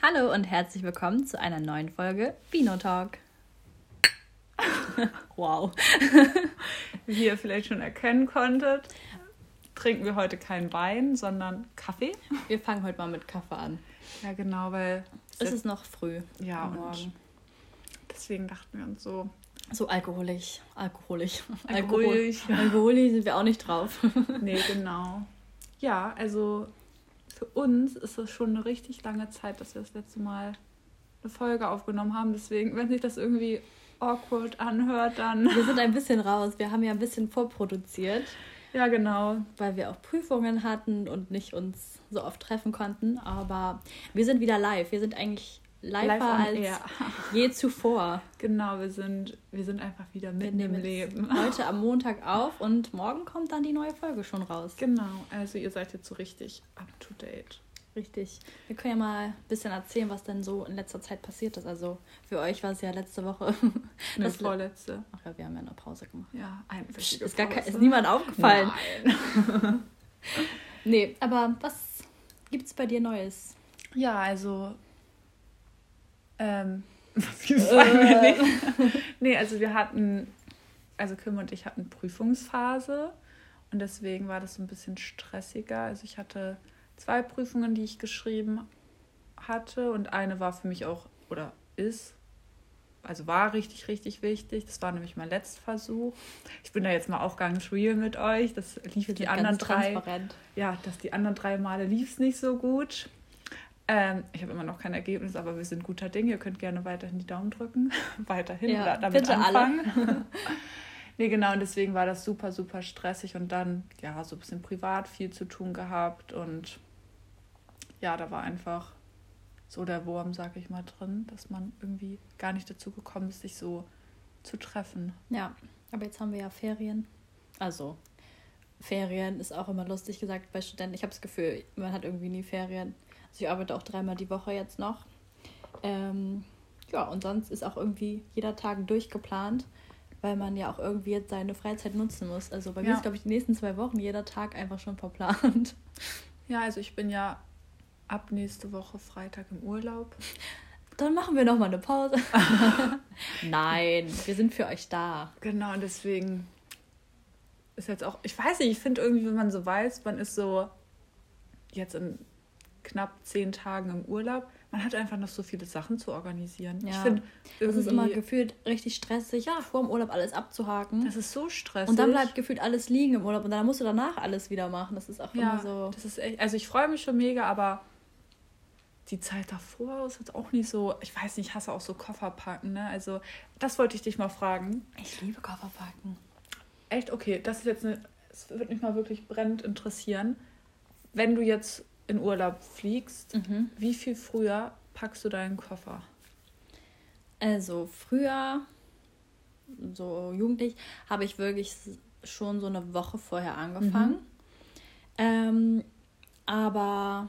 Hallo und herzlich willkommen zu einer neuen Folge Vino Talk. wow. Wie ihr vielleicht schon erkennen konntet, trinken wir heute keinen Wein, sondern Kaffee. Wir fangen heute mal mit Kaffee an. Ja, genau, weil es ist noch früh. Ja, und deswegen dachten wir uns so. So alkoholisch. Alkoholisch. Alkoholisch. Alkoholisch sind wir auch nicht drauf. nee, genau. Ja, also für uns ist es schon eine richtig lange Zeit, dass wir das letzte Mal eine Folge aufgenommen haben. Deswegen, wenn sich das irgendwie awkward anhört, dann. Wir sind ein bisschen raus. Wir haben ja ein bisschen vorproduziert. Ja, genau. Weil wir auch Prüfungen hatten und nicht uns so oft treffen konnten. Aber wir sind wieder live. Wir sind eigentlich live als air. je zuvor. Genau, wir sind, wir sind einfach wieder mitten im Leben. Heute am Montag auf und morgen kommt dann die neue Folge schon raus. Genau, also ihr seid jetzt so richtig up to date. Richtig. Wir können ja mal ein bisschen erzählen, was denn so in letzter Zeit passiert ist. Also für euch war es ja letzte Woche. Ne, das vorletzte. Ach ja, wir haben ja eine Pause gemacht. Ja, eine ist, ist niemand aufgefallen. Nein. nee, aber was gibt's bei dir Neues? Ja, also ähm, wie sagen wir nicht? nee, also wir hatten, also Kim und ich hatten Prüfungsphase und deswegen war das so ein bisschen stressiger. Also ich hatte zwei Prüfungen, die ich geschrieben hatte und eine war für mich auch oder ist also war richtig, richtig wichtig. Das war nämlich mein letzter Versuch. Ich bin da jetzt mal auch ganz real mit euch. Das lief die anderen drei. Ja, dass die anderen drei Male lief es nicht so gut. Ähm, ich habe immer noch kein Ergebnis, aber wir sind guter Dinge. Ihr könnt gerne weiterhin die Daumen drücken. weiterhin ja, oder damit bitte anfangen. Alle. nee, genau, und deswegen war das super, super stressig und dann, ja, so ein bisschen privat viel zu tun gehabt und ja, da war einfach so der Wurm, sag ich mal, drin, dass man irgendwie gar nicht dazu gekommen ist, sich so zu treffen. Ja, aber jetzt haben wir ja Ferien. Also, Ferien ist auch immer lustig gesagt bei Studenten. Ich habe das Gefühl, man hat irgendwie nie Ferien. Also ich arbeite auch dreimal die Woche jetzt noch. Ähm, ja, und sonst ist auch irgendwie jeder Tag durchgeplant, weil man ja auch irgendwie jetzt seine Freizeit nutzen muss. Also bei ja. mir ist, glaube ich, die nächsten zwei Wochen jeder Tag einfach schon verplant. Ja, also ich bin ja ab nächste Woche Freitag im Urlaub. Dann machen wir nochmal eine Pause. Nein, wir sind für euch da. Genau, und deswegen ist jetzt auch, ich weiß nicht, ich finde irgendwie, wenn man so weiß, man ist so jetzt in knapp zehn Tagen im Urlaub. Man hat einfach noch so viele Sachen zu organisieren. Ja. Ich finde, es ist immer gefühlt richtig stressig, ja. vor dem Urlaub alles abzuhaken. Das ist so stressig. Und dann bleibt gefühlt alles liegen im Urlaub und dann musst du danach alles wieder machen. Das ist auch ja, immer so. Das ist echt, also ich freue mich schon mega, aber die Zeit davor ist jetzt auch nicht so. Ich weiß nicht, ich hasse auch so Kofferpacken, ne? Also, das wollte ich dich mal fragen. Ich liebe Kofferpacken. Echt? Okay, das ist jetzt eine. Es wird mich mal wirklich brennend interessieren. Wenn du jetzt in Urlaub fliegst, mhm. wie viel früher packst du deinen Koffer? Also früher, so jugendlich, habe ich wirklich schon so eine Woche vorher angefangen. Mhm. Ähm, aber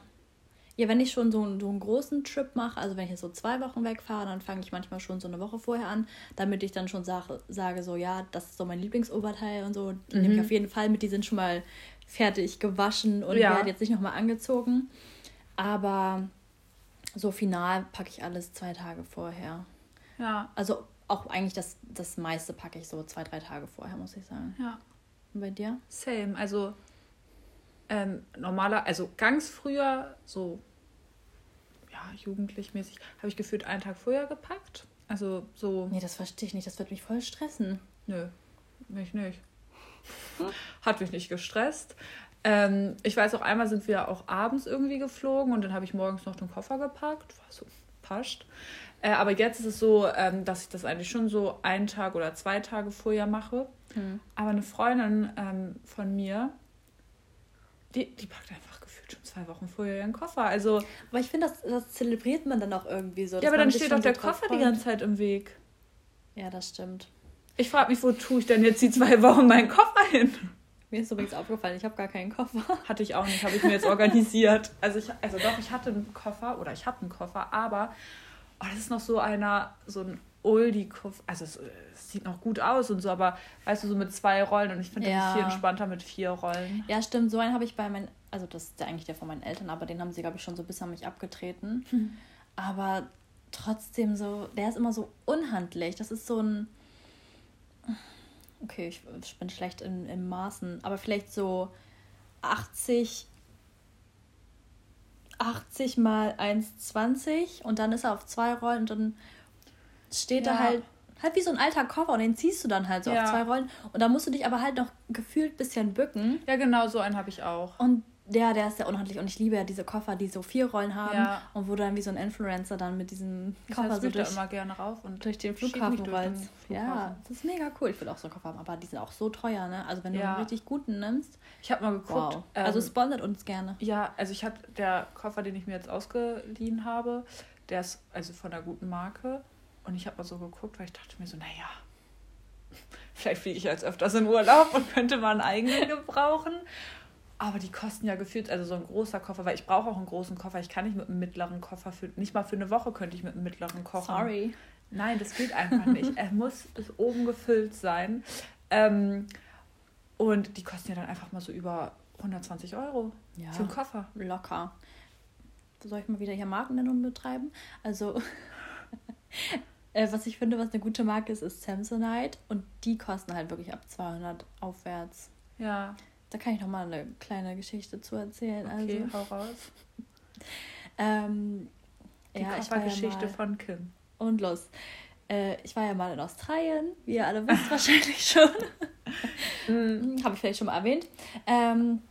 ja, wenn ich schon so, einen, so einen großen Trip mache, also wenn ich jetzt so zwei Wochen wegfahre, dann fange ich manchmal schon so eine Woche vorher an, damit ich dann schon sage, sage so, ja, das ist so mein Lieblingsoberteil und so. Die mhm. nehme ich auf jeden Fall mit, die sind schon mal fertig gewaschen und ja. werden jetzt nicht nochmal angezogen. Aber so final packe ich alles zwei Tage vorher. Ja. Also auch eigentlich das, das meiste packe ich so zwei, drei Tage vorher, muss ich sagen. Ja. Und bei dir? Same. Also ähm, normaler, also ganz früher, so ja, jugendlich mäßig, habe ich gefühlt einen Tag vorher gepackt. Also so. Nee, das verstehe ich nicht. Das wird mich voll stressen. Nö, mich nicht. Hat mich nicht gestresst. Ähm, ich weiß auch, einmal sind wir auch abends irgendwie geflogen und dann habe ich morgens noch den Koffer gepackt. War so, passt. Äh, aber jetzt ist es so, ähm, dass ich das eigentlich schon so einen Tag oder zwei Tage vorher mache. Mhm. Aber eine Freundin ähm, von mir, die, die packt einfach gefühlt schon zwei Wochen vorher ihren Koffer. Also, aber ich finde, das, das zelebriert man dann auch irgendwie so. Ja, aber dann steht doch der Koffer freut. die ganze Zeit im Weg. Ja, das stimmt. Ich frage mich, wo tue ich denn jetzt die zwei Wochen meinen Koffer hin? Mir ist übrigens aufgefallen, ich habe gar keinen Koffer. Hatte ich auch nicht, habe ich mir jetzt organisiert. Also, ich, also doch, ich hatte einen Koffer oder ich habe einen Koffer, aber oh, das ist noch so einer, so ein Oldie-Koffer. Also es, es, sieht noch gut aus und so, aber weißt du, so mit zwei Rollen und ich finde, ja. das viel entspannter mit vier Rollen. Ja, stimmt. So einen habe ich bei meinen, also das ist ja eigentlich der von meinen Eltern, aber den haben sie, glaube ich, schon so bis an mich abgetreten. Hm. aber trotzdem so, der ist immer so unhandlich. Das ist so ein. Okay, ich, ich bin schlecht in, in Maßen, aber vielleicht so 80, 80 mal 1,20 und dann ist er auf zwei Rollen und dann steht ja. da halt halt wie so ein alter Koffer und den ziehst du dann halt so ja. auf zwei Rollen und da musst du dich aber halt noch gefühlt ein bisschen bücken. Ja, genau, so einen habe ich auch. Und der, der ist sehr unhandlich und ich liebe ja diese Koffer, die so vier Rollen haben ja. und wo du dann wie so ein Influencer dann mit diesem Koffer heißt, so durch, immer gerne rauf und durch den Flughafen rollst. Ja, das ist mega cool. Ich will auch so einen Koffer haben, aber die sind auch so teuer, ne? Also wenn du ja. einen richtig guten nimmst. Ich habe mal geguckt. Wow. Ähm, also sponsert uns gerne. Ja, also ich habe der Koffer, den ich mir jetzt ausgeliehen habe, der ist also von einer guten Marke und ich habe mal so geguckt, weil ich dachte mir so, naja, vielleicht fliege ich jetzt öfters in Urlaub und könnte mal einen eigenen gebrauchen. Aber die kosten ja gefühlt, also so ein großer Koffer, weil ich brauche auch einen großen Koffer. Ich kann nicht mit einem mittleren Koffer, für, nicht mal für eine Woche könnte ich mit einem mittleren Koffer. Sorry. Nein, das geht einfach nicht. er muss bis oben gefüllt sein. Ähm, und die kosten ja dann einfach mal so über 120 Euro ja, für einen Koffer. Locker. Soll ich mal wieder hier Markennennung betreiben? Also, äh, was ich finde, was eine gute Marke ist, ist Samsonite. Und die kosten halt wirklich ab 200 aufwärts. Ja. Da kann ich noch mal eine kleine Geschichte zu erzählen. Okay, also. hau raus. ähm, Die ja, Geschichte ja von Kim. Und los. Äh, ich war ja mal in Australien, wie ihr alle wisst wahrscheinlich schon. mm. Habe ich vielleicht schon mal erwähnt. Ähm,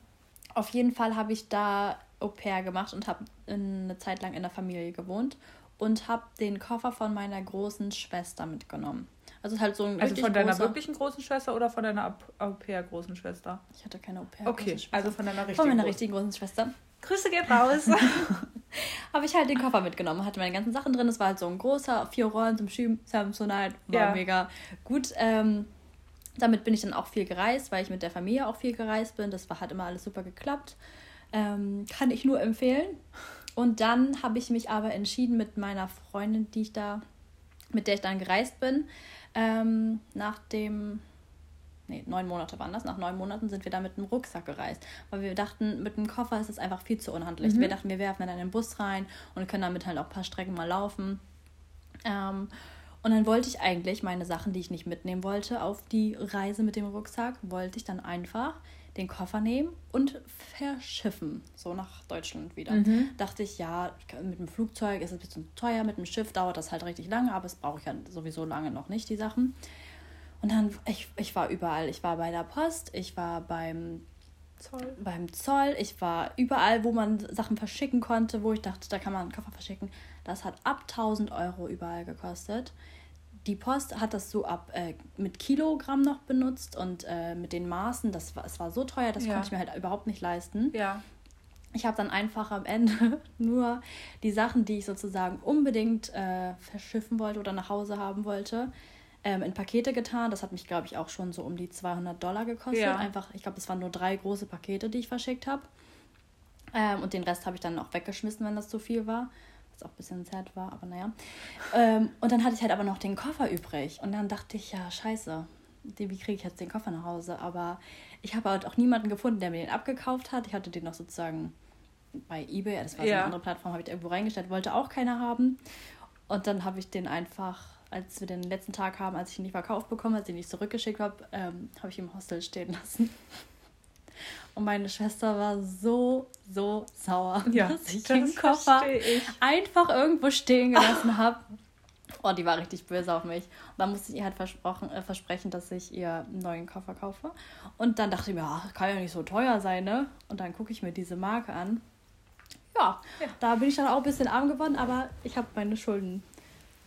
auf jeden Fall habe ich da Au pair gemacht und habe eine Zeit lang in der Familie gewohnt und habe den Koffer von meiner großen Schwester mitgenommen. Also halt so ein Also von deiner großer... wirklichen großen Schwester oder von deiner Au pair großen Schwester? Ich hatte keine Au pair Okay, also von deiner richtigen Von meiner richtigen großen Schwester. Grüße geht raus. habe ich halt den Koffer mitgenommen, hatte meine ganzen Sachen drin. Es war halt so ein großer, vier Rollen zum Schieben, Samsonite, war ja. mega gut. Ähm, damit bin ich dann auch viel gereist, weil ich mit der Familie auch viel gereist bin. Das war, hat immer alles super geklappt. Ähm, kann ich nur empfehlen. Und dann habe ich mich aber entschieden mit meiner Freundin, die ich da, mit der ich dann gereist bin, ähm, nach dem, nee, neun Monate waren das, nach neun Monaten sind wir da mit einem Rucksack gereist, weil wir dachten, mit einem Koffer ist es einfach viel zu unhandlich. Mhm. Wir dachten, wir werfen dann in den Bus rein und können damit halt auch ein paar Strecken mal laufen. Ähm, und dann wollte ich eigentlich meine Sachen, die ich nicht mitnehmen wollte, auf die Reise mit dem Rucksack, wollte ich dann einfach den Koffer nehmen und verschiffen, so nach Deutschland wieder. Mhm. Dachte ich, ja, mit dem Flugzeug ist es ein bisschen teuer, mit dem Schiff dauert das halt richtig lange, aber es brauche ich ja sowieso lange noch nicht, die Sachen. Und dann, ich, ich war überall. Ich war bei der Post, ich war beim Zoll. beim Zoll, ich war überall, wo man Sachen verschicken konnte, wo ich dachte, da kann man einen Koffer verschicken. Das hat ab 1000 Euro überall gekostet die Post hat das so ab äh, mit Kilogramm noch benutzt und äh, mit den Maßen, das war, es war so teuer, das ja. konnte ich mir halt überhaupt nicht leisten. Ja. Ich habe dann einfach am Ende nur die Sachen, die ich sozusagen unbedingt äh, verschiffen wollte oder nach Hause haben wollte, ähm, in Pakete getan. Das hat mich, glaube ich, auch schon so um die 200 Dollar gekostet. Ja. Einfach, ich glaube, es waren nur drei große Pakete, die ich verschickt habe. Ähm, und den Rest habe ich dann auch weggeschmissen, wenn das zu viel war was auch ein bisschen sad war, aber naja. Ähm, und dann hatte ich halt aber noch den Koffer übrig. Und dann dachte ich, ja, scheiße, wie kriege ich jetzt den Koffer nach Hause? Aber ich habe halt auch niemanden gefunden, der mir den abgekauft hat. Ich hatte den noch sozusagen bei eBay, das war so eine andere Plattform, habe ich irgendwo reingestellt, wollte auch keiner haben. Und dann habe ich den einfach, als wir den letzten Tag haben, als ich ihn nicht verkauft bekommen, als ich ihn nicht zurückgeschickt habe, ähm, habe ich ihn im Hostel stehen lassen. Und meine Schwester war so, so sauer, ja, dass ich das den Koffer ich. einfach irgendwo stehen gelassen habe. Oh, die war richtig böse auf mich. Und dann musste ich ihr halt versprochen, äh, versprechen, dass ich ihr einen neuen Koffer kaufe. Und dann dachte ich mir, ach, kann ja nicht so teuer sein, ne? Und dann gucke ich mir diese Marke an. Ja, ja, da bin ich dann auch ein bisschen arm geworden, aber ich habe meine Schulden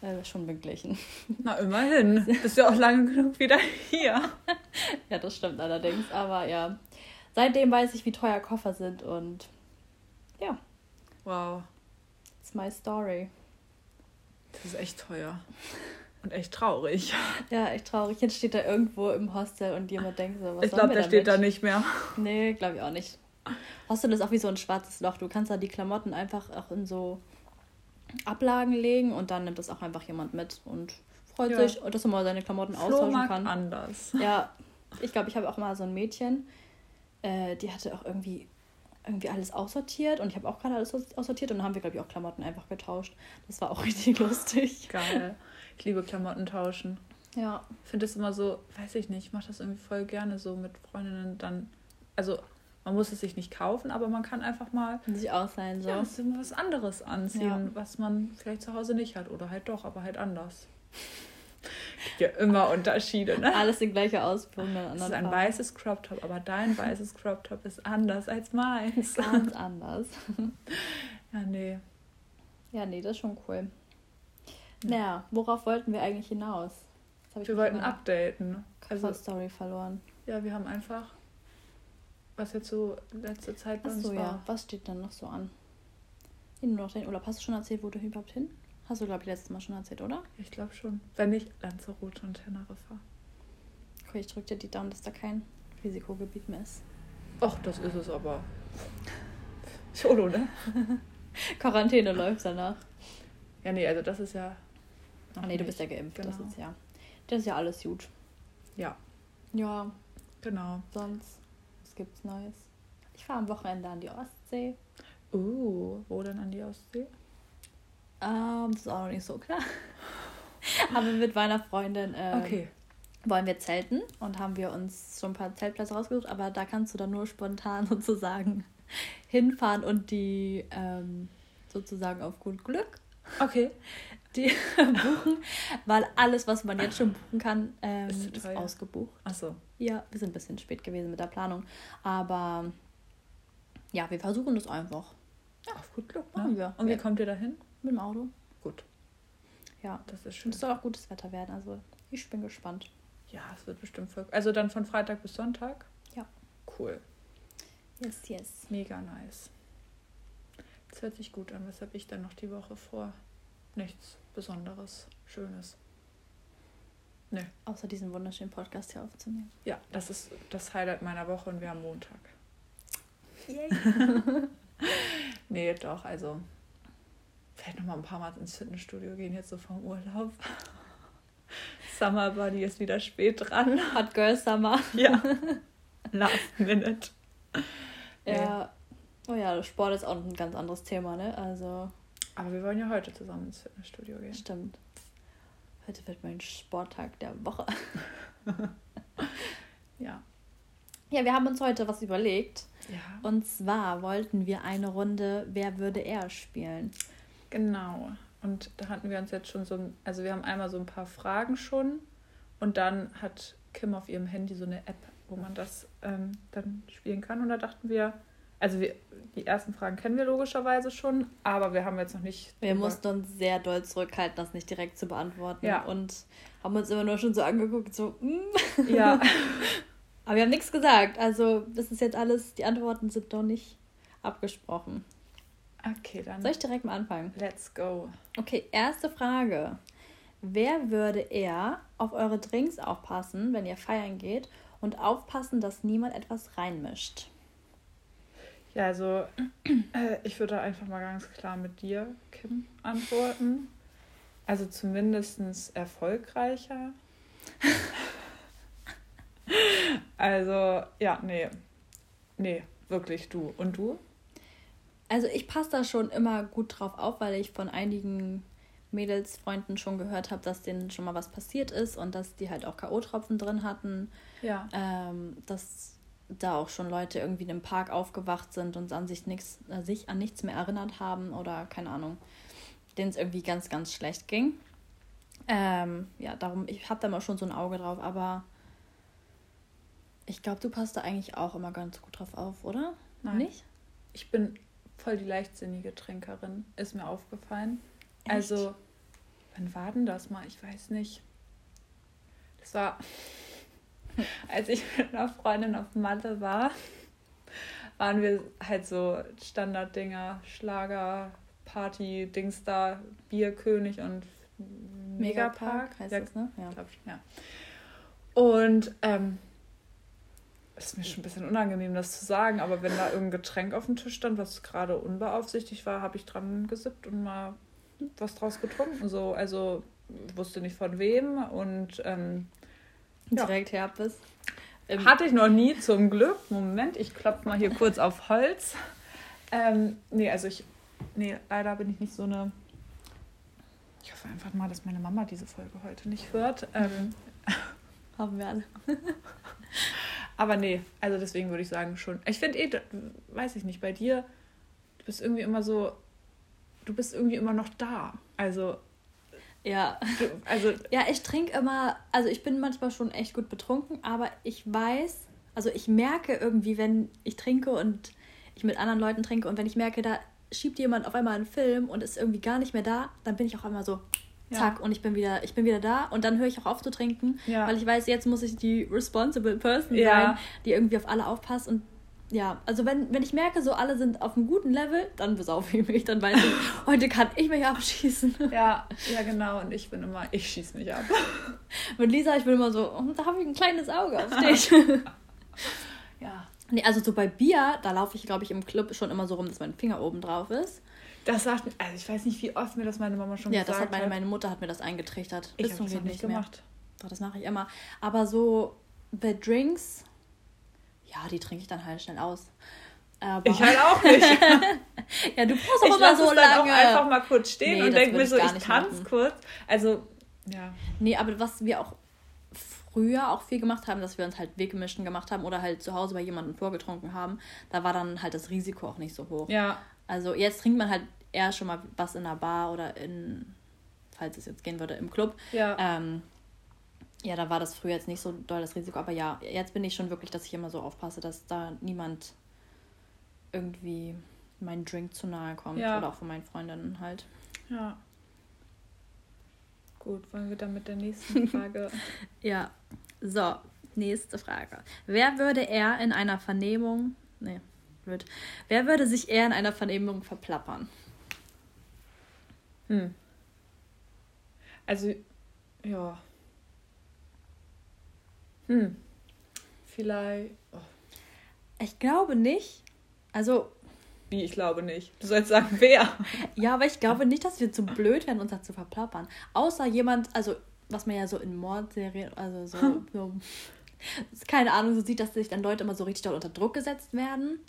äh, schon beglichen. Na, immerhin. Bist ja auch lange genug wieder hier. ja, das stimmt allerdings. Aber ja, seitdem weiß ich, wie teuer Koffer sind und ja. Wow. It's my story. Das ist echt teuer. Und echt traurig. Ja, echt traurig. Jetzt steht da irgendwo im Hostel und jemand denkt so, was Ich glaube, der steht da nicht mehr. Nee, glaube ich auch nicht. Hostel ist auch wie so ein schwarzes Loch. Du kannst da die Klamotten einfach auch in so Ablagen legen und dann nimmt das auch einfach jemand mit und freut ja. sich, dass er mal seine Klamotten Flohmarkt austauschen kann. anders. Ja, ich glaube, ich habe auch mal so ein Mädchen, äh, die hatte auch irgendwie irgendwie alles aussortiert und ich habe auch gerade alles aussortiert und dann haben wir, glaube ich, auch Klamotten einfach getauscht. Das war auch richtig lustig. Geil. Ich liebe Klamotten tauschen. Ja. Ich finde das immer so, weiß ich nicht, ich mache das irgendwie voll gerne so mit Freundinnen dann. Also, man muss es sich nicht kaufen, aber man kann einfach mal. Sich ausleihen, so. Ja, was anderes anziehen, ja. was man vielleicht zu Hause nicht hat. Oder halt doch, aber halt anders. Ja immer Unterschiede, ne? Alles die gleiche Ausführung. Das ist ein Farben. weißes Crop Top, aber dein weißes Crop Top ist anders als meins. Ganz anders. ja, nee. Ja, nee, das ist schon cool. Ja. Naja, worauf wollten wir eigentlich hinaus? wir wollten updaten. Also Story verloren. Ja, wir haben einfach, was jetzt so letzte Zeit bei Ach so, uns war. ja. Was steht dann noch so an? Nur noch den Urlaub. Hast du schon erzählt, wo du überhaupt hin? Hast du, glaube ich, letztes Mal schon erzählt, oder? Ich glaube schon. Wenn nicht, Lanzarote und Teneriffa. Okay, ich drücke dir die Daumen, dass da kein Risikogebiet mehr ist. Ach, das ist es aber. Solo, ne? Quarantäne läuft danach. Ja, nee, also das ist ja. Ach nee, du bist ja geimpft. Genau. Das ist ja. Das ist ja alles gut. Ja. Ja. Genau. Sonst, was gibt's Neues? Ich fahre am Wochenende an die Ostsee. Uh, wo denn an die Ostsee? Ähm, das ist auch noch nicht so klar. Aber mit meiner Freundin ähm, okay. wollen wir zelten und haben wir uns schon ein paar Zeltplätze rausgesucht, aber da kannst du dann nur spontan sozusagen hinfahren und die ähm, sozusagen auf gut Glück. Okay. Die buchen, weil alles, was man jetzt schon buchen kann, ähm, ist, ist ausgebucht. Ach so. Ja, wir sind ein bisschen spät gewesen mit der Planung. Aber ja, wir versuchen das einfach. Ja, auf gut Glück machen wir. Und wie kommt ihr da hin? Mit dem Auto. Gut. Ja. Das ist schön. Es soll auch gutes Wetter werden, also ich bin gespannt. Ja, es wird bestimmt voll. Also dann von Freitag bis Sonntag? Ja. Cool. Yes, yes. Mega nice. Das hört sich gut an. Was habe ich dann noch die Woche vor? Nichts Besonderes, Schönes. Nee. Außer diesen wunderschönen Podcast hier aufzunehmen. Ja, das ist das Highlight meiner Woche und wir haben Montag. Yay. nee, doch, also vielleicht noch mal ein paar Mal ins Fitnessstudio gehen, jetzt so vom Urlaub. Summer Body ist wieder spät dran. Hot Girl Summer. Ja. Last Minute. Ja. Oh ja, Sport ist auch ein ganz anderes Thema, ne? Also. Aber wir wollen ja heute zusammen ins Fitnessstudio gehen. Stimmt. Heute wird mein Sporttag der Woche. ja. Ja, wir haben uns heute was überlegt. Ja. Und zwar wollten wir eine Runde Wer würde er spielen. Genau. Und da hatten wir uns jetzt schon so, also wir haben einmal so ein paar Fragen schon und dann hat Kim auf ihrem Handy so eine App, wo man das ähm, dann spielen kann. Und da dachten wir, also wir, die ersten Fragen kennen wir logischerweise schon, aber wir haben jetzt noch nicht. Wir mussten uns sehr doll zurückhalten, das nicht direkt zu beantworten. Ja. Und haben uns immer nur schon so angeguckt, so, mm. Ja. aber wir haben nichts gesagt. Also, das ist jetzt alles, die Antworten sind doch nicht abgesprochen. Okay, dann. Soll ich direkt mal anfangen? Let's go. Okay, erste Frage. Wer würde eher auf eure Drinks aufpassen, wenn ihr feiern geht und aufpassen, dass niemand etwas reinmischt? Ja, also äh, ich würde einfach mal ganz klar mit dir, Kim, antworten. Also zumindest erfolgreicher. also, ja, nee. Nee, wirklich du. Und du? Also ich passe da schon immer gut drauf auf, weil ich von einigen Mädelsfreunden schon gehört habe, dass denen schon mal was passiert ist und dass die halt auch K.O.-Tropfen drin hatten. Ja. Ähm, dass da auch schon Leute irgendwie im Park aufgewacht sind und an sich, nix, äh, sich an nichts mehr erinnert haben oder keine Ahnung, denen es irgendwie ganz, ganz schlecht ging. Ähm, ja, darum, ich habe da mal schon so ein Auge drauf, aber ich glaube, du passt da eigentlich auch immer ganz gut drauf auf, oder? Nein. Nicht? Ich bin voll die leichtsinnige Trinkerin, ist mir aufgefallen. Echt? Also, wann war denn das mal? Ich weiß nicht. Das war, als ich mit einer Freundin auf Malle war, waren wir halt so Standarddinger, Schlager, Party, Dings da, Bierkönig und Megapark. Heißt ja, das, ne? Ja. Ich, ja. Und ähm, ist mir schon ein bisschen unangenehm, das zu sagen, aber wenn da irgendein Getränk auf dem Tisch stand, was gerade unbeaufsichtigt war, habe ich dran gesippt und mal was draus getrunken. So, also wusste nicht von wem und ähm, direkt ja. Herpes. Ähm, Hatte ich noch nie zum Glück. Moment, ich klopfe mal hier kurz auf Holz. Ähm, nee, also ich. Nee, leider bin ich nicht so eine. Ich hoffe einfach mal, dass meine Mama diese Folge heute nicht hört. Ähm, Haben wir alle. aber nee, also deswegen würde ich sagen schon. Ich finde eh, weiß ich nicht, bei dir, du bist irgendwie immer so. Du bist irgendwie immer noch da. Also ja. Also ja, ich trinke immer, also ich bin manchmal schon echt gut betrunken, aber ich weiß, also ich merke irgendwie, wenn ich trinke und ich mit anderen Leuten trinke und wenn ich merke, da schiebt jemand auf einmal einen Film und ist irgendwie gar nicht mehr da, dann bin ich auch immer so zack ja. und ich bin wieder ich bin wieder da und dann höre ich auch auf zu trinken, ja. weil ich weiß, jetzt muss ich die responsible person ja. sein, die irgendwie auf alle aufpasst und ja, also wenn, wenn ich merke, so alle sind auf einem guten Level, dann besaufe ich mich, dann weiß ich, heute kann ich mich abschießen. Ja, ja genau. Und ich bin immer, ich schieße mich ab. Mit Lisa, ich bin immer so, oh, da habe ich ein kleines Auge auf dich. ja. Nee, also so bei Bier, da laufe ich, glaube ich, im Club schon immer so rum, dass mein Finger oben drauf ist. Das sagt, also ich weiß nicht, wie oft mir das meine Mama schon ja, gesagt hat. Ja, das hat meine, meine Mutter hat mir das eingetrichtert. Ich habe das nicht, nicht gemacht. Mehr. Doch, das mache ich immer. Aber so bei Drinks ja, die trinke ich dann halt schnell aus. Aber ich halt auch nicht. ja, du brauchst auch immer so lange. Auch einfach mal kurz stehen nee, und denke mir so, ich, ich tanze kurz. Also, ja. Nee, aber was wir auch früher auch viel gemacht haben, dass wir uns halt Weggemischen gemacht haben oder halt zu Hause bei jemandem vorgetrunken haben, da war dann halt das Risiko auch nicht so hoch. Ja. Also jetzt trinkt man halt eher schon mal was in einer Bar oder in, falls es jetzt gehen würde, im Club. Ja. Ähm, ja, da war das früher jetzt nicht so doll das Risiko, aber ja, jetzt bin ich schon wirklich, dass ich immer so aufpasse, dass da niemand irgendwie meinen Drink zu nahe kommt ja. oder auch von meinen Freundinnen halt. Ja. Gut, wollen wir dann mit der nächsten Frage? ja. So, nächste Frage. Wer würde er in einer Vernehmung, nee, blöd. Wer würde sich eher in einer Vernehmung verplappern? Hm. Also, ja. Hm. Vielleicht. Oh. Ich glaube nicht. Also. Wie, ich glaube nicht. Du sollst sagen, wer. ja, aber ich glaube nicht, dass wir zu blöd werden, uns da zu verplappern. Außer jemand, also, was man ja so in Mordserien, also so, so keine Ahnung, so sieht, dass sich dann Leute immer so richtig doll unter Druck gesetzt werden.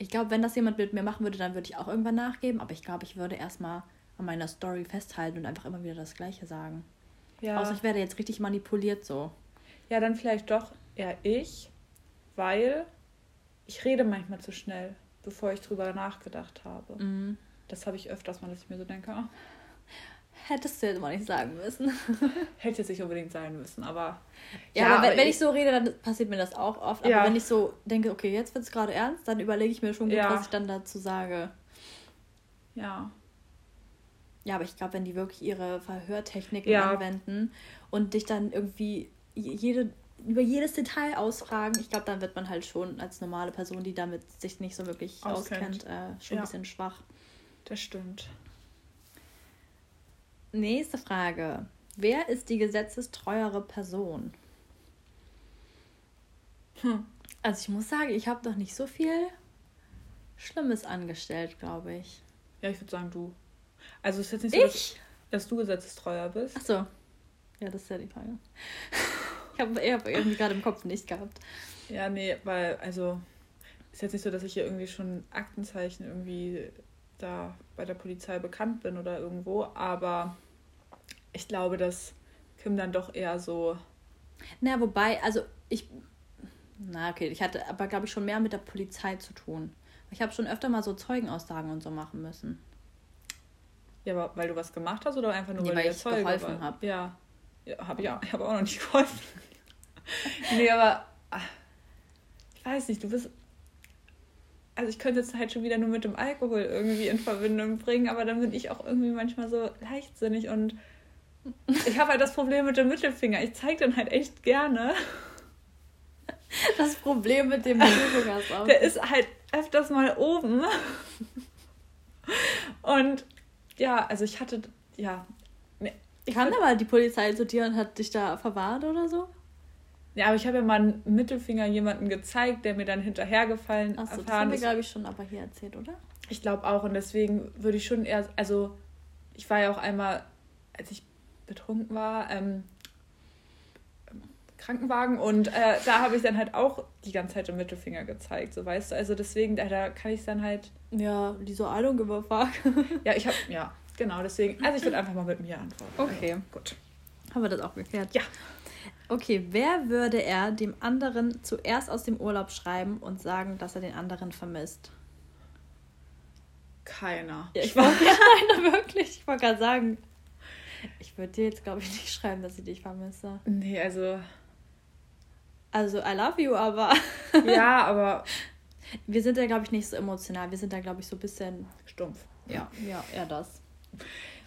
Ich glaube, wenn das jemand mit mir machen würde, dann würde ich auch irgendwann nachgeben. Aber ich glaube, ich würde erstmal an meiner Story festhalten und einfach immer wieder das Gleiche sagen. Ja. Außer ich werde jetzt richtig manipuliert so. Ja, dann vielleicht doch eher ich, weil ich rede manchmal zu schnell, bevor ich drüber nachgedacht habe. Mhm. Das habe ich öfters mal, dass ich mir so denke, oh, hättest du jetzt mal nicht sagen müssen. Hätte jetzt nicht unbedingt sein müssen, aber. Ja, ja aber wenn, wenn ich, ich, so rede, dann passiert mir das auch oft. Aber ja. wenn ich so denke, okay, jetzt wird es gerade ernst, dann überlege ich mir schon gut, ja. was ich dann dazu sage. Ja. Ja, aber ich glaube, wenn die wirklich ihre Verhörtechniken anwenden und dich dann irgendwie jede, über jedes Detail ausfragen, ich glaube, dann wird man halt schon als normale Person, die damit sich nicht so wirklich auskennt, auskennt äh, schon ein bisschen schwach. Das stimmt. Nächste Frage. Wer ist die gesetzestreuere Person? Hm. Also ich muss sagen, ich habe doch nicht so viel Schlimmes angestellt, glaube ich. Ja, ich würde sagen, du. Also es ist jetzt nicht so, ich? Dass, dass du gesetzestreuer bist. Ach so. Ja, das ist ja die Frage. Ich habe hab irgendwie gerade im Kopf nicht gehabt. Ja, nee, weil, also, ist jetzt nicht so, dass ich hier irgendwie schon Aktenzeichen irgendwie da bei der Polizei bekannt bin oder irgendwo, aber ich glaube, dass Kim dann doch eher so. Na, wobei, also ich. Na, okay, ich hatte aber, glaube ich, schon mehr mit der Polizei zu tun. Ich habe schon öfter mal so Zeugenaussagen und so machen müssen. Ja, aber weil du was gemacht hast oder einfach nur, nee, weil, weil ich Zeuge geholfen habe? Ja. ja habe ich, auch, ich hab auch noch nicht geholfen nee, aber ach, ich weiß nicht, du bist. Also ich könnte es halt schon wieder nur mit dem Alkohol irgendwie in Verbindung bringen, aber dann bin ich auch irgendwie manchmal so leichtsinnig und ich habe halt das Problem mit dem Mittelfinger. Ich zeige den halt echt gerne. Das Problem mit dem Mittelfinger ist auch. Der ist halt öfters mal oben. Und ja, also ich hatte, ja. Ne, ich Kam aber die Polizei zu dir und hat dich da verwahrt oder so? Ja, aber ich habe ja mal einen Mittelfinger jemandem gezeigt, der mir dann hinterhergefallen ist. Achso, das haben wir, glaube ich, schon aber hier erzählt, oder? Ich glaube auch. Und deswegen würde ich schon eher, also ich war ja auch einmal, als ich betrunken war, ähm, Krankenwagen und äh, da habe ich dann halt auch die ganze Zeit den Mittelfinger gezeigt, so weißt du. Also deswegen, da, da kann ich dann halt. Ja, die so I don't give a fuck. ja, ich habe, ja, genau, deswegen. Also ich würde einfach mal mit mir antworten. Okay. Also, gut. Haben wir das auch geklärt? Ja. Okay, wer würde er dem anderen zuerst aus dem Urlaub schreiben und sagen, dass er den anderen vermisst? Keiner. Ja, ich wollte keiner wirklich. Ich wollte gerade sagen, ich würde dir jetzt, glaube ich, nicht schreiben, dass ich dich vermisse. Nee, also. Also, I love you, aber. ja, aber. Wir sind ja, glaube ich, nicht so emotional. Wir sind da, glaube ich, so ein bisschen. Stumpf. Ja, ja, eher das.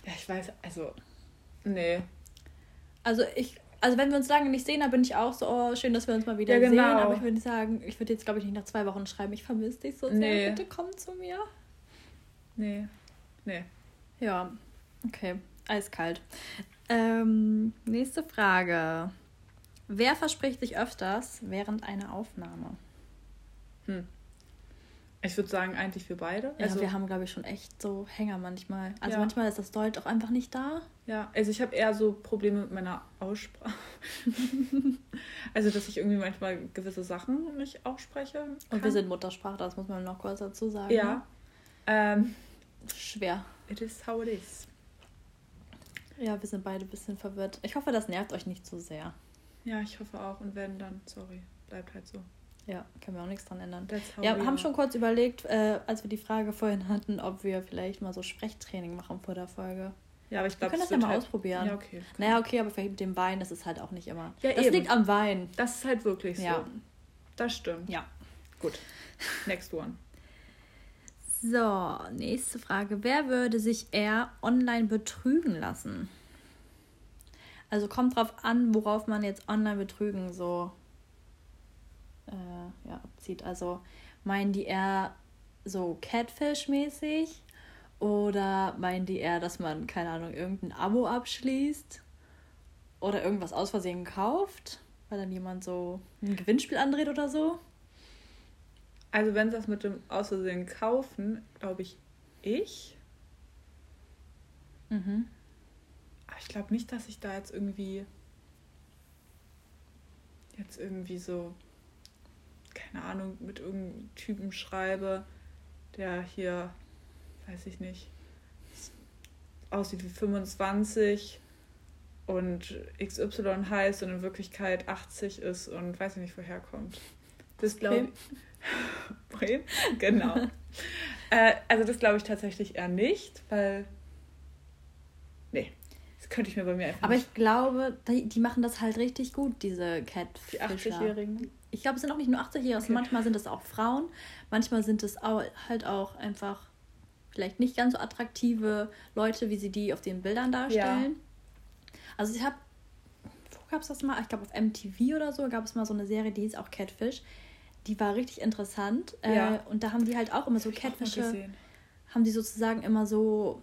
Ja, ich weiß, also. Nee. Also, ich. Also, wenn wir uns lange nicht sehen, dann bin ich auch so, oh, schön, dass wir uns mal wieder ja, genau. sehen. Aber ich würde sagen, ich würde jetzt, glaube ich, nicht nach zwei Wochen schreiben, ich vermisse dich so sehr. Nee. Bitte komm zu mir. Nee. Nee. Ja, okay. Eiskalt. Ähm, nächste Frage. Wer verspricht sich öfters während einer Aufnahme? Hm. Ich würde sagen, eigentlich wir beide. Ja, also, wir haben, glaube ich, schon echt so Hänger manchmal. Also ja. manchmal ist das Deut auch einfach nicht da. Ja, also ich habe eher so Probleme mit meiner Aussprache. also, dass ich irgendwie manchmal gewisse Sachen nicht ausspreche. Kann. Und wir sind Muttersprache, das muss man noch kurz dazu sagen. Ja. Ne? Ähm, Schwer. It is how it is. Ja, wir sind beide ein bisschen verwirrt. Ich hoffe, das nervt euch nicht zu so sehr. Ja, ich hoffe auch. Und wenn, dann, sorry, bleibt halt so. Ja, können wir auch nichts dran ändern. Ja, wir haben schon kurz überlegt, äh, als wir die Frage vorhin hatten, ob wir vielleicht mal so Sprechtraining machen vor der Folge. Ja, aber ich glaube, wir können das, ja mal halt... ausprobieren. Ja, okay. Naja, okay, aber vielleicht mit dem Wein, das ist halt auch nicht immer. Ja, das eben. liegt am Wein. Das ist halt wirklich so. Ja. Das stimmt. Ja. Gut. Next one. So, nächste Frage. Wer würde sich eher online betrügen lassen? Also kommt drauf an, worauf man jetzt online betrügen so äh, ja, abzieht. Also meinen die eher so Catfish-mäßig oder meinen die eher, dass man, keine Ahnung, irgendein Abo abschließt oder irgendwas aus Versehen kauft, weil dann jemand so ein Gewinnspiel andreht oder so? Also wenn es das mit dem Außersehen kaufen, glaube ich, ich. Mhm. Aber ich glaube nicht, dass ich da jetzt irgendwie jetzt irgendwie so, keine Ahnung, mit irgendeinem Typen schreibe, der hier, weiß ich nicht, aussieht wie 25 und XY heißt und in Wirklichkeit 80 ist und weiß ich nicht, woher kommt. Das glaube ich. Bremen? Genau. äh, also das glaube ich tatsächlich eher nicht, weil. Nee. Das könnte ich mir bei mir einfach Aber nicht. ich glaube, die, die, machen das halt richtig gut, diese Catfisher. Die 80-Jährigen? Ich glaube, es sind auch nicht nur 80-Jährige, okay. manchmal sind es auch Frauen, manchmal sind es auch, halt auch einfach vielleicht nicht ganz so attraktive Leute, wie sie die auf den Bildern darstellen. Ja. Also ich habe, wo gab es das mal? Ich glaube auf MTV oder so gab es mal so eine Serie, die hieß auch Catfish die war richtig interessant. Äh, ja. Äh, und da haben die halt auch immer so Catfische, haben die sozusagen immer so,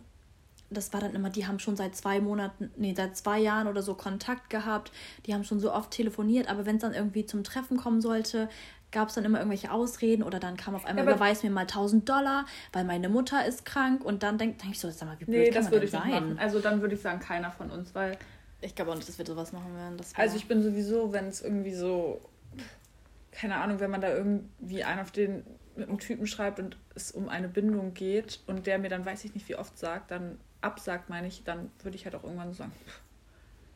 das war dann immer, die haben schon seit zwei Monaten, nee, seit zwei Jahren oder so Kontakt gehabt. Die haben schon so oft telefoniert, aber wenn es dann irgendwie zum Treffen kommen sollte, gab es dann immer irgendwelche Ausreden oder dann kam auf einmal, ja, überweis mir mal 1000 Dollar, weil meine Mutter ist krank und dann denke denk ich so, sag mal, wie blöd nee, kann das würde ich sein? Machen. Also dann würde ich sagen, keiner von uns, weil... Ich glaube auch nicht, dass wir sowas machen werden. also ich bin sowieso, wenn es irgendwie so keine Ahnung, wenn man da irgendwie einen auf den mit einem Typen schreibt und es um eine Bindung geht und der mir dann weiß ich nicht wie oft sagt, dann absagt, meine ich, dann würde ich halt auch irgendwann sagen,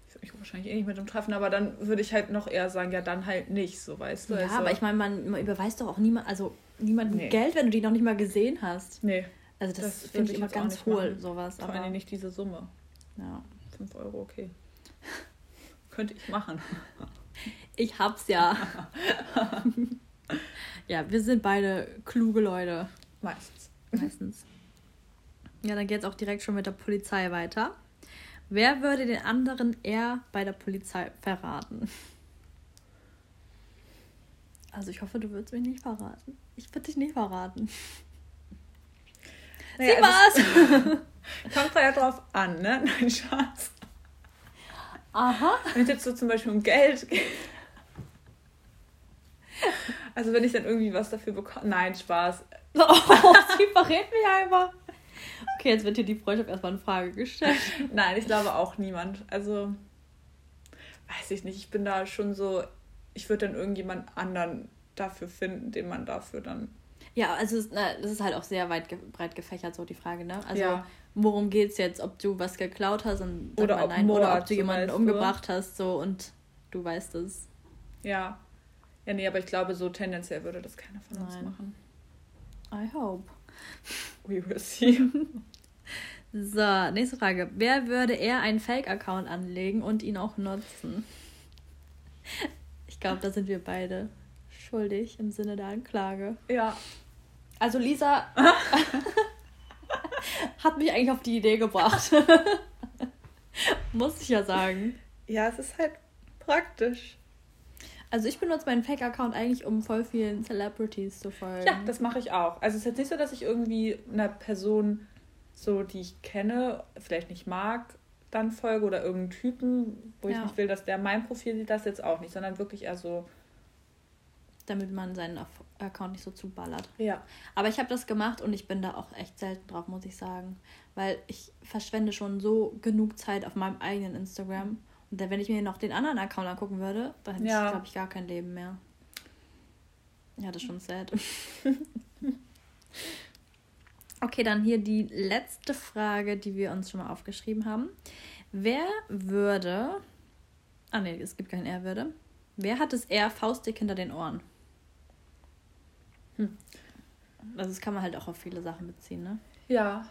ich würde mich wahrscheinlich eh nicht mit dem treffen, aber dann würde ich halt noch eher sagen, ja, dann halt nicht, so weißt du. Ja, also, aber ich meine, man, man, überweist doch auch niemand, also niemandem nee. Geld, wenn du die noch nicht mal gesehen hast. Nee. Also das, das finde ich immer ganz hohl, sowas. Vor allem nicht diese Summe. Ja. 5 Euro, okay. Könnte ich machen. Ich hab's ja. ja, wir sind beide kluge Leute. Meistens. Meistens. Ja, dann geht's auch direkt schon mit der Polizei weiter. Wer würde den anderen eher bei der Polizei verraten? Also ich hoffe, du würdest mich nicht verraten. Ich würde dich nicht verraten. Naja, Sie also war's! Kommt ja drauf an, ne? Nein, Schatz. Aha. Wenn es jetzt so zum Beispiel um Geld geht. Also wenn ich dann irgendwie was dafür bekomme. Nein, Spaß. Oh, sie verrät mich einfach. Okay, jetzt wird hier die Freundschaft erstmal in Frage gestellt. Nein, ich glaube auch niemand. Also, weiß ich nicht, ich bin da schon so, ich würde dann irgendjemand anderen dafür finden, den man dafür dann. Ja, also na, das ist halt auch sehr weit ge breit gefächert, so die Frage, ne? Also ja. worum geht's jetzt? Ob du was geklaut hast und oder ob, nein, oder ob du jemanden umgebracht hast, so und du weißt es. Ja. Ja, nee, aber ich glaube, so tendenziell würde das keiner von uns nein. machen. I hope. We will see. So, nächste Frage. Wer würde eher einen Fake-Account anlegen und ihn auch nutzen? Ich glaube, da sind wir beide schuldig im Sinne der Anklage. Ja. Also Lisa hat mich eigentlich auf die Idee gebracht. Muss ich ja sagen. Ja, es ist halt praktisch. Also ich benutze meinen Fake-Account eigentlich, um voll vielen Celebrities zu folgen. Ja, das mache ich auch. Also es ist jetzt nicht so, dass ich irgendwie einer Person, so die ich kenne, vielleicht nicht mag, dann folge oder irgendeinen Typen, wo ja. ich nicht will, dass der mein Profil sieht, das jetzt auch nicht, sondern wirklich eher so. Damit man seinen Account nicht so zuballert. Ja. Aber ich habe das gemacht und ich bin da auch echt selten drauf, muss ich sagen. Weil ich verschwende schon so genug Zeit auf meinem eigenen Instagram. Und wenn ich mir noch den anderen Account angucken würde, dann hätte ja. ich, glaube ich, gar kein Leben mehr. Ja, das ist schon sad. okay, dann hier die letzte Frage, die wir uns schon mal aufgeschrieben haben. Wer würde. Ah, nee, es gibt kein Er würde. Wer hat es eher faustdick hinter den Ohren? Hm. Also, das kann man halt auch auf viele Sachen beziehen, ne? Ja.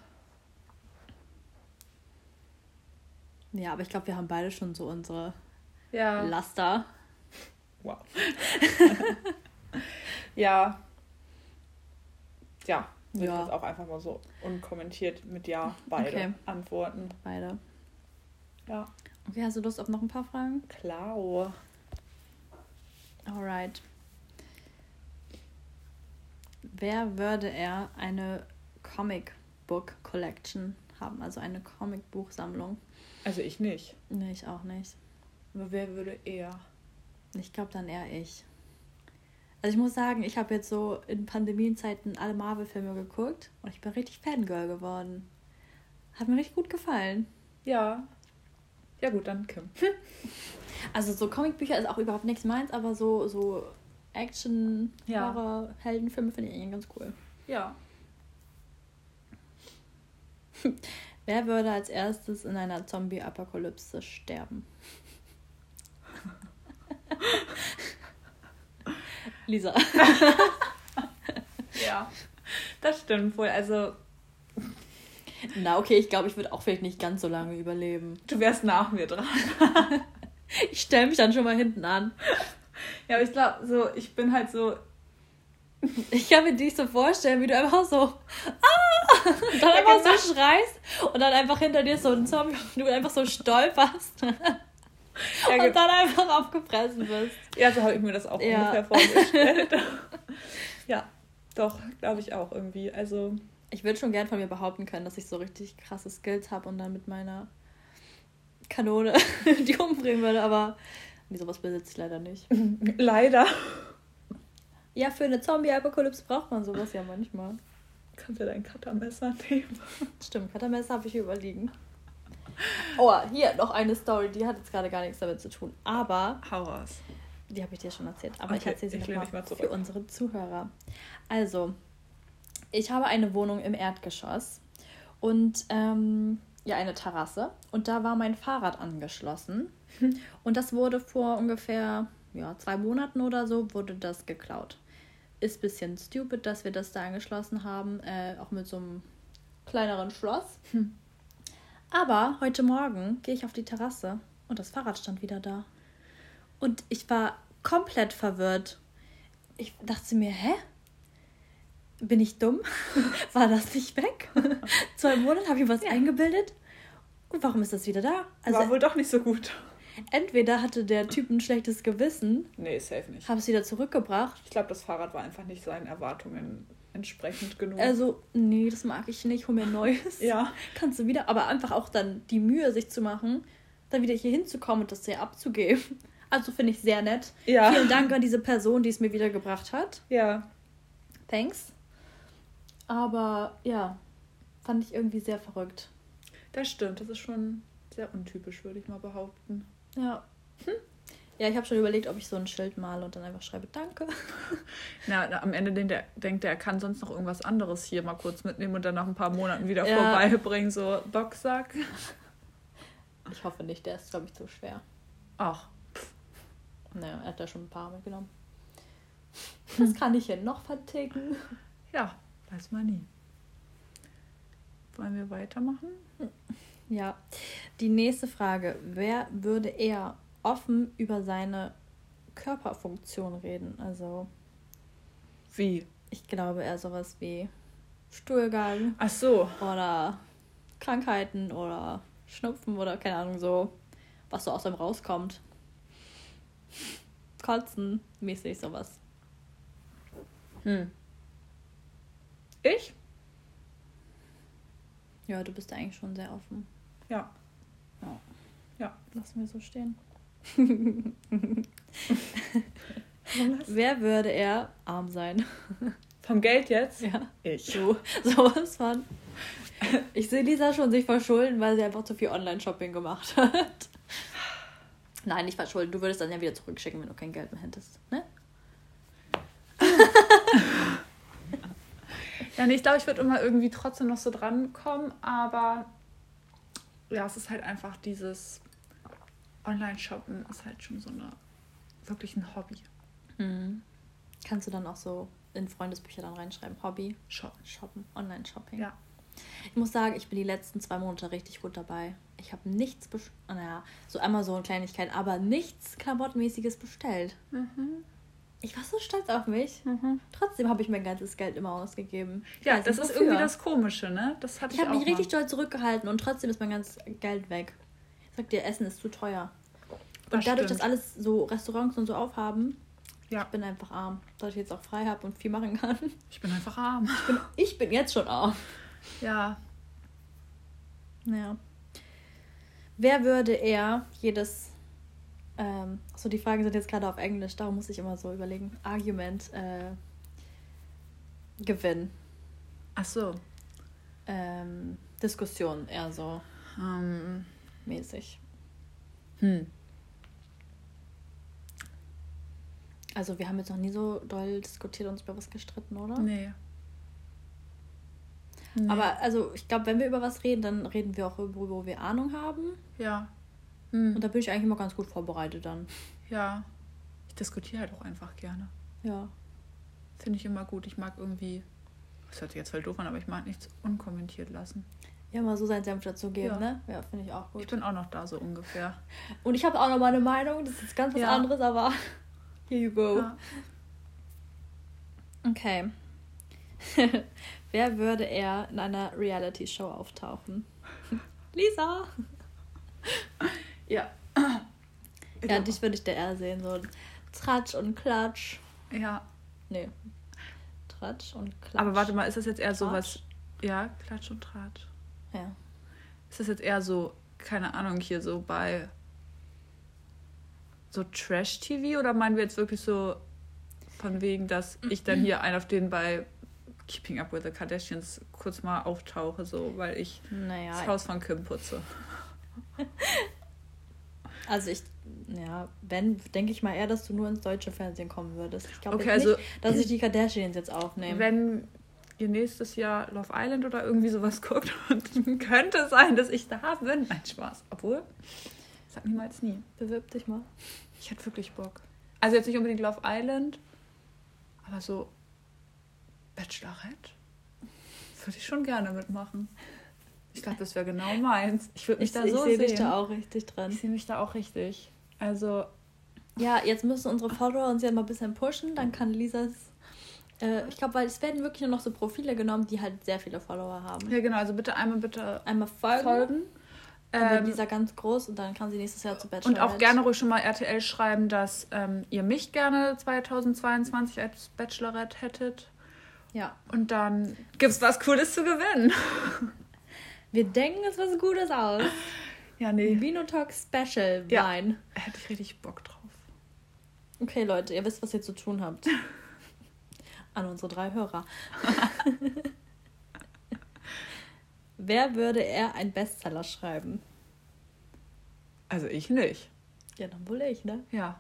Ja, aber ich glaube, wir haben beide schon so unsere ja. Laster. Wow. ja. Ja, ich ja. jetzt auch einfach mal so unkommentiert mit Ja beide okay. antworten. Beide. Ja. Okay, hast du Lust auf noch ein paar Fragen? Klar. Alright. Wer würde er eine Comic Book Collection haben, also eine Comic Buchsammlung? Also ich nicht. Nee, ich auch nicht. Aber wer würde eher? Ich glaube dann eher ich. Also ich muss sagen, ich habe jetzt so in Pandemienzeiten alle Marvel-Filme geguckt und ich bin richtig Fangirl geworden. Hat mir richtig gut gefallen. Ja. Ja gut, dann Kim. also so Comicbücher ist auch überhaupt nichts meins, aber so, so Action, ja. Horror, Heldenfilme finde ich eigentlich ganz cool. Ja. Wer würde als erstes in einer Zombie-Apokalypse sterben? Lisa. ja, das stimmt wohl. Also. Na, okay, ich glaube, ich würde auch vielleicht nicht ganz so lange überleben. Du wärst nach mir dran. ich stelle mich dann schon mal hinten an. Ja, aber ich glaube, so, ich bin halt so ich kann mir dich so vorstellen, wie du einfach so, ah! Und dann einfach so genau. schreist und dann einfach hinter dir so ein Zombie und du einfach so stolperst. Ja, und dann einfach aufgefressen bist. Ja, so habe ich mir das auch ja. ungefähr vorgestellt. ja, doch, glaube ich auch irgendwie. Also. Ich würde schon gern von mir behaupten können, dass ich so richtig krasse Skills habe und dann mit meiner Kanone die umbringen würde, aber sowas besitze ich leider nicht. Leider. Ja, für eine Zombie-Apokalypse braucht man sowas ja manchmal. Kannst du dein Cuttermesser nehmen? Stimmt, Cuttermesser habe ich hier überliegen. Oh, hier noch eine Story, die hat jetzt gerade gar nichts damit zu tun. Aber. Hau raus. Die habe ich dir schon erzählt, aber okay, ich erzähle sie nochmal mal für unsere Zuhörer. Also, ich habe eine Wohnung im Erdgeschoss und ähm, ja, eine Terrasse. Und da war mein Fahrrad angeschlossen. Und das wurde vor ungefähr ja, zwei Monaten oder so, wurde das geklaut ist ein bisschen stupid, dass wir das da angeschlossen haben, äh, auch mit so einem kleineren Schloss. Hm. Aber heute Morgen gehe ich auf die Terrasse und das Fahrrad stand wieder da. Und ich war komplett verwirrt. Ich dachte mir, hä? Bin ich dumm? war das nicht weg? Zwei Monate habe ich was ja. eingebildet. Und warum ist das wieder da? Also, war wohl doch nicht so gut. Entweder hatte der Typ ein schlechtes Gewissen. Nee, safe nicht. Habe es wieder zurückgebracht. Ich glaube, das Fahrrad war einfach nicht seinen Erwartungen entsprechend genug. Also, nee, das mag ich nicht. Hol mir ein neues. ja. Kannst du wieder. Aber einfach auch dann die Mühe, sich zu machen, dann wieder hier hinzukommen und das hier abzugeben. Also finde ich sehr nett. Ja. Vielen Dank an diese Person, die es mir wiedergebracht hat. Ja. Thanks. Aber ja, fand ich irgendwie sehr verrückt. Das stimmt. Das ist schon sehr untypisch, würde ich mal behaupten. Ja. Hm. Ja, ich habe schon überlegt, ob ich so ein Schild male und dann einfach schreibe Danke. Na, na, am Ende denkt er, denkt er, er kann sonst noch irgendwas anderes hier mal kurz mitnehmen und dann nach ein paar Monaten wieder Ja. vorbeibringen, so Boxsack. Ich hoffe nicht, der ist, glaube ich, zu schwer. Ach, Naja, er hat da schon ein paar mitgenommen. Was kann ich hier noch verticken? ja, weiß man nie. Wollen wir weitermachen? Ja, die nächste Frage. Wer würde eher offen über seine Körperfunktion reden? Also, Wie? ich glaube eher sowas wie Stuhlgang Ach so. oder Krankheiten oder Schnupfen oder keine Ahnung, so, was so aus einem rauskommt. Kotzen, mäßig sowas. Hm. Ich? Ja, du bist eigentlich schon sehr offen. Ja. Ja. Ja. Lassen wir so stehen. Wer würde er arm sein? Vom Geld jetzt? Ja. Ich. So, sowas von. Ich sehe Lisa schon sich verschulden, weil sie einfach zu viel Online-Shopping gemacht hat. Nein, nicht verschulden. Du würdest dann ja wieder zurückschicken, wenn du kein Geld mehr hättest. Ne? Ja, nee, ich glaube, ich würde immer irgendwie trotzdem noch so drankommen, aber ja, es ist halt einfach dieses Online-Shoppen ist halt schon so eine wirklich ein Hobby. Mhm. Kannst du dann auch so in Freundesbücher dann reinschreiben? Hobby, Shoppen. Shoppen, Online-Shopping. Ja. Ich muss sagen, ich bin die letzten zwei Monate richtig gut dabei. Ich habe nichts, naja, so Amazon-Kleinigkeit, aber nichts Klamottenmäßiges bestellt. Mhm. Ich war so stolz auf mich. Trotzdem habe ich mein ganzes Geld immer ausgegeben. Ja, das ist irgendwie das Komische, ne? Das hatte Ich ich, habe mich richtig doll zurückgehalten und trotzdem ist mein ganzes Geld weg. Ich sag dir, Essen ist zu teuer. Und Das dadurch, stimmt. dass alles so Restaurants und so aufhaben, Ja. ich bin einfach arm. Dass ich jetzt auch frei habe und viel machen kann. Ich bin einfach arm. Ich bin jetzt schon arm. Ja. Ja. Wer würde eher jedes. Ähm, so, die Fragen sind jetzt gerade auf Englisch, darum muss ich immer so überlegen. Argument äh, gewinnen. Ach so. Ähm, Diskussion eher so Ähm, mäßig. hm. Also, wir haben jetzt noch nie so doll diskutiert und uns über was gestritten, oder? Nee. nee. Aber also, ich glaube, wenn wir über was reden, dann reden wir auch über, wo wir Ahnung haben. Ja. Hm. Und da bin ich eigentlich immer ganz gut vorbereitet dann. Ja. Ich diskutiere halt auch einfach gerne. Ja. Finde ich immer gut. Ich mag irgendwie. Das hört sich jetzt voll doof an, aber ich mag nichts unkommentiert lassen. Ja, mal so seinen Senf dazu geben, Ja. ne? Ja, finde ich auch Ich gut. bin auch noch da so ungefähr. Und ich habe auch noch mal eine Meinung, das ist jetzt ganz was Ja. anderes, aber here you go. Ja. Okay. Wer würde eher in einer Reality-Show auftauchen? Lisa! Ja. Ja, dich würde ich da eher sehen, so Tratsch und Klatsch. Ja. Nee. Tratsch und Klatsch. Aber warte mal, ist das jetzt eher so was. Tratsch? Ja, Klatsch und Tratsch. Ja. Ist das jetzt eher so, keine Ahnung, hier so bei so Trash-TV oder meinen wir jetzt wirklich so von wegen, dass ich dann hier einen auf den bei Keeping Up with the Kardashians kurz mal auftauche, so, weil ich das Naja, Haus von Kim putze. also ich, ja, wenn, denke ich mal eher, dass du nur ins deutsche Fernsehen kommen würdest. Ich glaube Okay, also- nicht, dass ich die Kardashians jetzt aufnehme. Wenn ihr nächstes Jahr Love Island oder irgendwie sowas guckt und könnte sein, dass ich da bin. Nein, Spaß. Obwohl, sag niemals nie. Bewirb dich mal. Ich hätte wirklich Bock. Also jetzt nicht unbedingt Love Island, aber so Bachelorette würde ich schon gerne mitmachen. Ich glaube, das wäre genau meins. Ich würde mich Ich, da ich so sehe sehen. dich da auch richtig dran. Ich sehe mich da auch richtig. Also, Ja, jetzt müssen unsere Follower uns ja mal ein bisschen pushen, dann kann Lisas. Äh, ich glaube, weil es werden wirklich nur noch so Profile genommen, die halt sehr viele Follower haben. ja genau, also bitte einmal bitte Einmal folgen, folgen. dann wird Ähm, Lisa ganz groß und dann kann sie nächstes Jahr zu Bachelor. Und auch gerne ruhig schon mal RTL schreiben, dass ähm, ihr mich gerne 2022 als Bachelorette hättet. Ja. Und dann gibt's was Cooles zu gewinnen. Wir denken uns was Gutes aus. Ja, nee. Vinotalk Special Ja. Wein. Hätte ich richtig Bock drauf. Okay, Leute, ihr wisst, was ihr zu tun habt. An unsere drei Hörer. Wer würde er ein Bestseller schreiben? Also ich nicht. Ja, dann wohl ich, ne? Ja.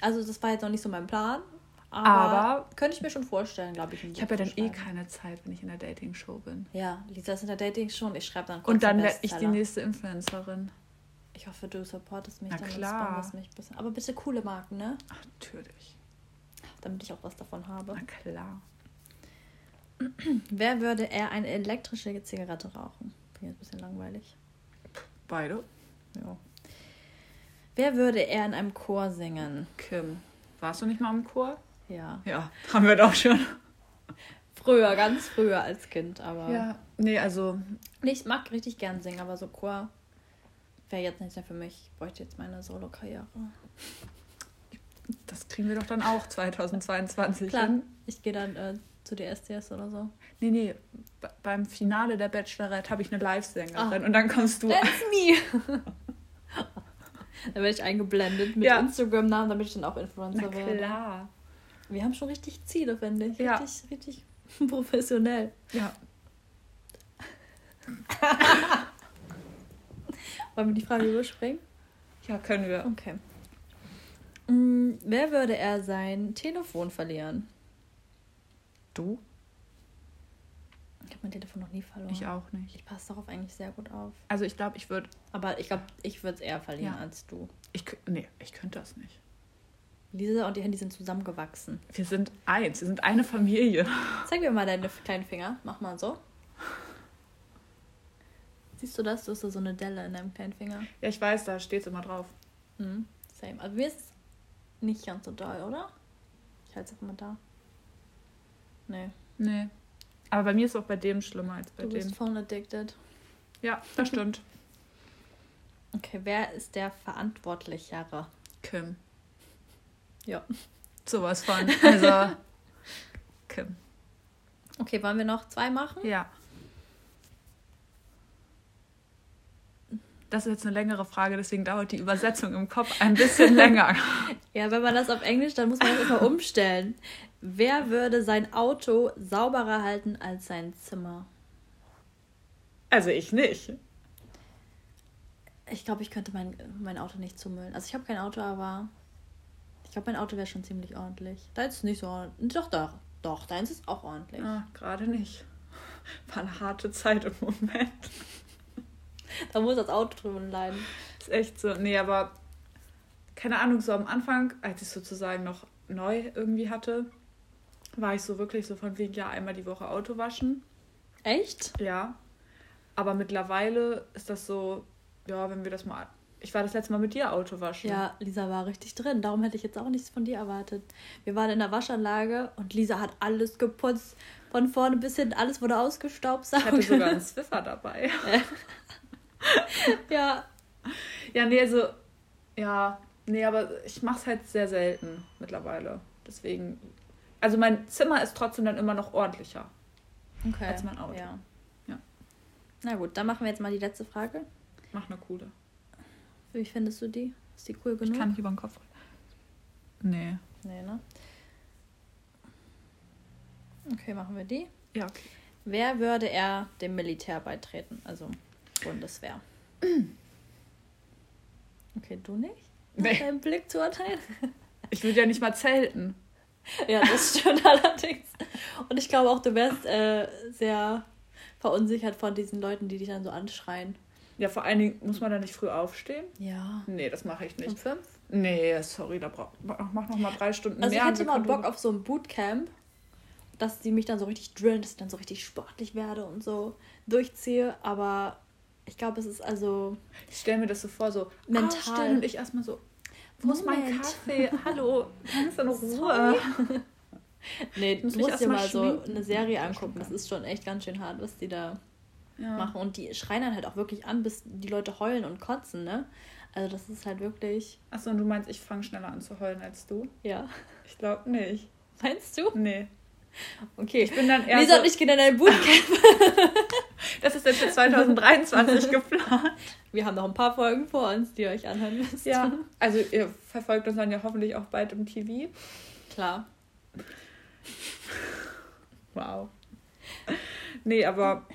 Also das war jetzt noch nicht so mein Plan. Aber, Aber- könnte ich mir schon vorstellen, glaube ich. Ich habe ja dann eh keine Zeit, wenn ich in der Dating-Show bin. Ja, Lisa ist in der Dating schon. Ich schreibe dann kurz Und dann werde ich die nächste Influencerin. Ich hoffe, du supportest mich Na dann und klar. mich ein bisschen. Aber bitte coole Marken, ne? Ach, natürlich. Damit ich auch was davon habe. Na klar. Wer würde eher eine elektrische Zigarette rauchen? Bin jetzt ein bisschen langweilig. Beide. Ja. Wer würde eher in einem Chor singen? Kim. Warst du nicht mal im Chor? Ja. Ja, haben wir doch schon. Früher, ganz früher als Kind, aber. Ja. Nee, also Nee, ich mag richtig gern singen, aber so Chor wäre jetzt nicht mehr für mich. Ich bräuchte jetzt meine Solo-Karriere. Das kriegen wir doch dann auch 2022 Klar, hin. ich gehe dann äh, zu DSDS oder so. Nee, nee. be- Beim Finale der Bachelorette habe ich eine Live-Sängerin Ah. und dann kommst du. That's me! da werde ich eingeblendet mit Ja. Instagram-Namen, damit ich dann auch Na Influencer werde. klar. Wir haben schon richtig Ziele, finde ich. Ja. Richtig, richtig professionell. Ja. Wollen wir die Frage überspringen? Ja, können wir. Okay. Mm, wer würde er sein Telefon verlieren? Du? Ich habe mein Telefon noch nie verloren. Ich auch nicht. Ich passe darauf eigentlich sehr gut auf. Also ich glaube, ich würde. Aber ich glaube, ich würde es eher verlieren Ja. als du. Ich, nee, ich könnte das nicht. Lisa und die Handy sind zusammengewachsen. Wir sind eins, wir sind eine Familie. Zeig mir mal deine kleinen Finger. Mach mal so. Siehst du das? Du hast da so eine Delle in deinem kleinen Finger. Ja, ich weiß, da steht es immer drauf. Mhm. Same. Aber mir ist es nicht ganz so doll, oder? Ich halte es einfach mal da. Nee. Nee. Aber bei mir ist es auch bei dem schlimmer als bei Du bist dem. phone addicted. Ja, das stimmt. Okay, wer ist der Verantwortlichere? Kim. Ja. Sowas von. Also. Kim. Okay, wollen wir noch zwei machen? Ja. Das ist jetzt eine längere Frage, deswegen dauert die Übersetzung im Kopf ein bisschen länger. Ja, wenn man das auf Englisch, dann muss man das erstmal umstellen. Wer würde sein Auto sauberer halten als sein Zimmer? Also ich nicht. Ich glaube, ich könnte mein, mein Auto nicht zumüllen. Also ich habe kein Auto, aber ich glaube, mein Auto wäre schon ziemlich ordentlich. Deins ist nicht so ordentlich. Doch, doch. Doch, deins ist auch ordentlich. Ah, gerade nicht. War eine harte Zeit im Moment. Da muss das Auto drüber leiden. Ist echt so. Nee, aber keine Ahnung, so am Anfang, als ich sozusagen noch neu irgendwie hatte, war ich so wirklich so von wegen, ja, einmal die Woche Auto waschen. Echt? Ja. Aber mittlerweile ist das so, ja, wenn wir das mal. Ich war das letzte Mal mit dir Auto waschen. Ja, Lisa war richtig drin. Darum hätte ich jetzt auch nichts von dir erwartet. Wir waren in der Waschanlage und Lisa hat alles geputzt. Von vorne bis hinten, alles wurde ausgestaubt. Ich hatte sogar einen Swiffer dabei. ja, Ja, nee, also, ja, nee, aber ich mach's halt sehr selten mittlerweile. Deswegen, also mein Zimmer ist trotzdem dann immer noch ordentlicher. okay. Als mein Auto. Ja. Ja. Na gut, dann machen wir jetzt mal die letzte Frage. Mach eine coole. Wie findest du die? Ist die cool Ich genug? kann nicht über den Kopf. Nee. Nee, ne? Okay, machen wir die. Ja, okay. Wer würde er dem Militär beitreten? Also Bundeswehr. Okay, du nicht? Nee. Nach deinem Blick zu urteilen? Ich würde ja nicht mal zelten. Ja, das stimmt allerdings. Und ich glaube auch, du wärst äh, sehr verunsichert von diesen Leuten, die dich dann so anschreien. Ja, vor allen Dingen muss man da nicht früh aufstehen. Ja. Nee, das mache ich Um nicht. fünf? Nee, sorry, da brauch, mach noch mal drei Stunden Also ich mehr. hätte mal haben wir Bock auf so ein Bootcamp, dass die mich dann so richtig drillen, dass ich dann so richtig sportlich werde und so durchziehe. Aber ich glaube, es ist also Ich stelle mir das so vor, so Mental. aufstehen und ich erstmal so, wo ist mein. Kaffee? Hallo, kannst du in Ruhe? Nee, du musst dir mal so eine Serie angucken. Das ist schon echt ganz schön hart, was die da Ja. machen. Und die schreien dann halt auch wirklich an, bis die Leute heulen und kotzen, ne? Also das ist halt wirklich, Achso, und du meinst, ich fange schneller an zu heulen als du? ja. Ich glaube nicht. Meinst du? Nee. Okay. Ich bin dann eher Lisa so, und ich gehen in ein Bootcamp. das ist jetzt für 2023 geplant. Wir haben noch ein paar Folgen vor uns, die ihr euch anhören müsst. Ja, also ihr verfolgt uns dann ja hoffentlich auch bald im TV. Klar. Wow. Nee, aber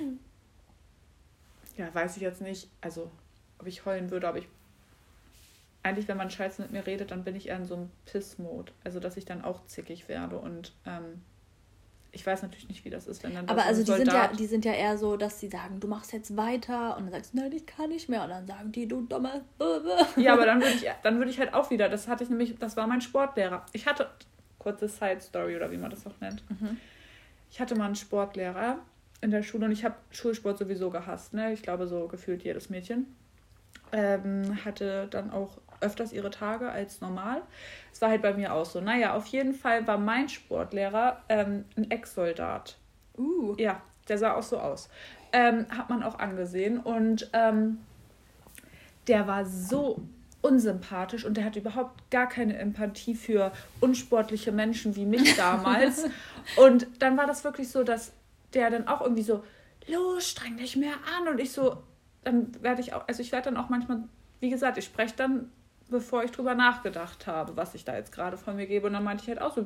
ja, weiß ich jetzt nicht, also ob ich heulen würde, aber ich eigentlich, wenn man scheiße mit mir redet, dann bin ich eher in so einem Piss-Mode. Also, dass ich dann auch zickig werde und ähm, ich weiß natürlich nicht, wie das ist, wenn dann Aber also die sind, ja, die sind ja eher so, dass sie sagen, du machst jetzt weiter und dann sagst du, nein, ich kann nicht mehr. Und dann sagen die, du dumme Böbe. Ja, aber dann würde ich, dann würde ich halt auch wieder, das hatte ich nämlich, das war mein Sportlehrer. Ich hatte, kurze Side-Story oder wie man das auch nennt. Mhm. Ich hatte mal einen Sportlehrer in der Schule und ich habe Schulsport sowieso gehasst, ne? Ich glaube, so gefühlt jedes Mädchen. Ähm, hatte dann auch öfters ihre Tage als normal. Es war halt bei mir auch so. Naja, auf jeden Fall war mein Sportlehrer ähm, ein Ex-Soldat. Uh. Ja, der sah auch so aus. Ähm, hat man auch angesehen. Und ähm, der war so unsympathisch und der hat überhaupt gar keine Empathie für unsportliche Menschen wie mich damals. und dann war das wirklich so, dass der dann auch irgendwie so, los, streng dich mehr an. Und ich so, dann werde ich auch, also ich werde dann auch manchmal, wie gesagt, ich spreche dann bevor ich drüber nachgedacht habe, was ich da jetzt gerade von mir gebe. Und dann meinte ich halt auch so,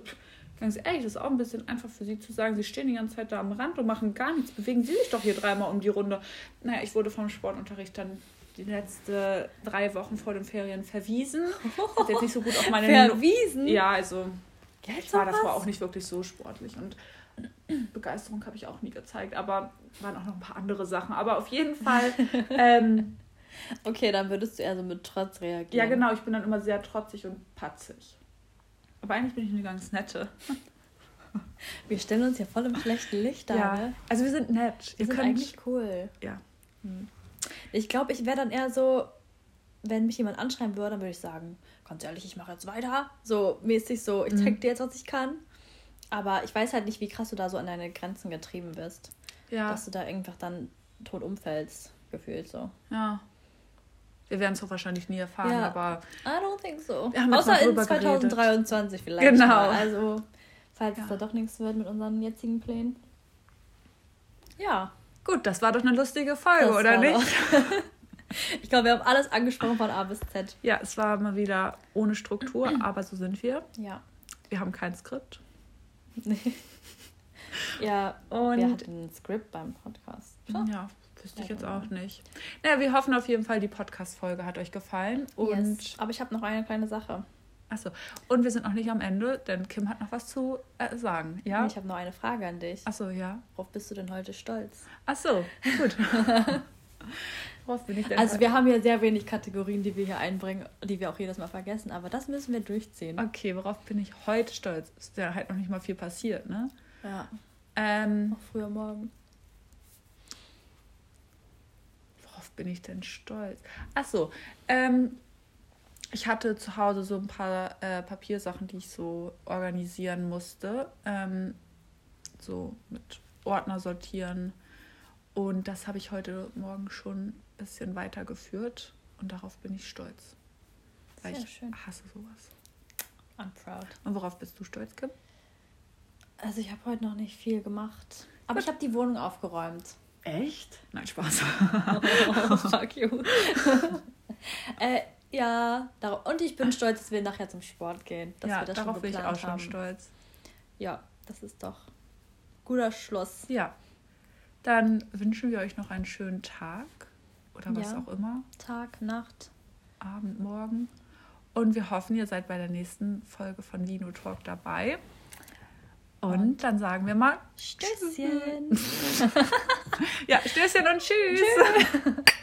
ganz ehrlich, das ist auch ein bisschen einfach für sie zu sagen, sie stehen die ganze Zeit da am Rand und machen gar nichts. Bewegen sie sich doch hier dreimal um die Runde. Naja, ich wurde vom Sportunterricht dann die letzten drei Wochen vor den Ferien verwiesen. Hat jetzt nicht so gut auf meine Verwiesen? Ja, also Geld war, das war auch nicht wirklich so sportlich und Begeisterung habe ich auch nie gezeigt, aber waren auch noch ein paar andere Sachen. Aber auf jeden Fall ähm, Okay, dann würdest du eher so mit Trotz reagieren. Ja, genau. Ich bin dann immer sehr trotzig und patzig. Aber eigentlich bin ich eine ganz nette. Wir stellen uns ja voll im schlechten Licht da. Ja, ne? also wir sind nett. Wir Ihr sind könnt... eigentlich cool. Ja. Hm. Ich glaube, ich wäre dann eher so, wenn mich jemand anschreiben würde, dann würde ich sagen, ganz ehrlich, ich mache jetzt weiter. So mäßig so, ich zeig mhm. dir jetzt, was ich kann. Aber ich weiß halt nicht, wie krass du da so an deine Grenzen getrieben bist. Ja. Dass du da einfach dann tot umfällst, gefühlt so. Ja. Wir werden es wahrscheinlich nie erfahren, ja. aber. I don't think so. Außer in 2023 geredet. vielleicht. Genau. Mal. Also, falls ja. es da doch nichts wird mit unseren jetzigen Plänen. Ja. Gut, das war doch eine lustige Folge, das oder nicht? ich glaube, wir haben alles angesprochen von A bis Z. Ja, es war mal wieder ohne Struktur, aber so sind wir. Ja. Wir haben kein Skript. Nee. ja, und wir hatten ein Skript beim Podcast. Ja, Wüsste ich jetzt auch nicht. Naja, wir hoffen auf jeden Fall, die Podcast-Folge hat euch gefallen. Und yes. Aber ich habe noch eine kleine Sache. Achso. Und wir sind noch nicht am Ende, denn Kim hat noch was zu äh, sagen. Ja? Ich habe noch eine Frage an dich. Achso, ja. Worauf bist du denn heute stolz? Achso, gut. Worauf bin ich denn Also, heute? wir haben ja sehr wenig Kategorien, die wir hier einbringen, die wir auch jedes Mal vergessen, aber das müssen wir durchziehen. Okay, worauf bin ich heute stolz? Ist ja halt noch nicht mal viel passiert, ne? Ja. Ähm, auch früher morgen. Bin ich denn stolz? Ach so, ähm, ich hatte zu Hause so ein paar äh, Papiersachen, die ich so organisieren musste. Ähm, so mit Ordner sortieren. Und das habe ich heute Morgen schon ein bisschen weitergeführt. Und darauf bin ich stolz. Weil Sehr ich schön. hasse sowas. I'm proud. Und worauf bist du stolz, Kim? Also ich habe heute noch nicht viel gemacht. Aber Gut. ich habe die Wohnung aufgeräumt. Echt? Nein, Spaß. oh, fuck you. äh, ja, und ich bin stolz, dass wir nachher zum Sport gehen. Dass ja, wir das darauf schon bin ich auch schon stolz. Ja, das ist doch guter Schluss. Ja. Dann wünschen wir euch noch einen schönen Tag oder was ja. auch immer. Tag, Nacht. Abend, Morgen. Und wir hoffen, ihr seid bei der nächsten Folge von Lino Talk dabei. Und, dann sagen wir mal Stößchen. ja, Stößchen und tschüss. tschüss.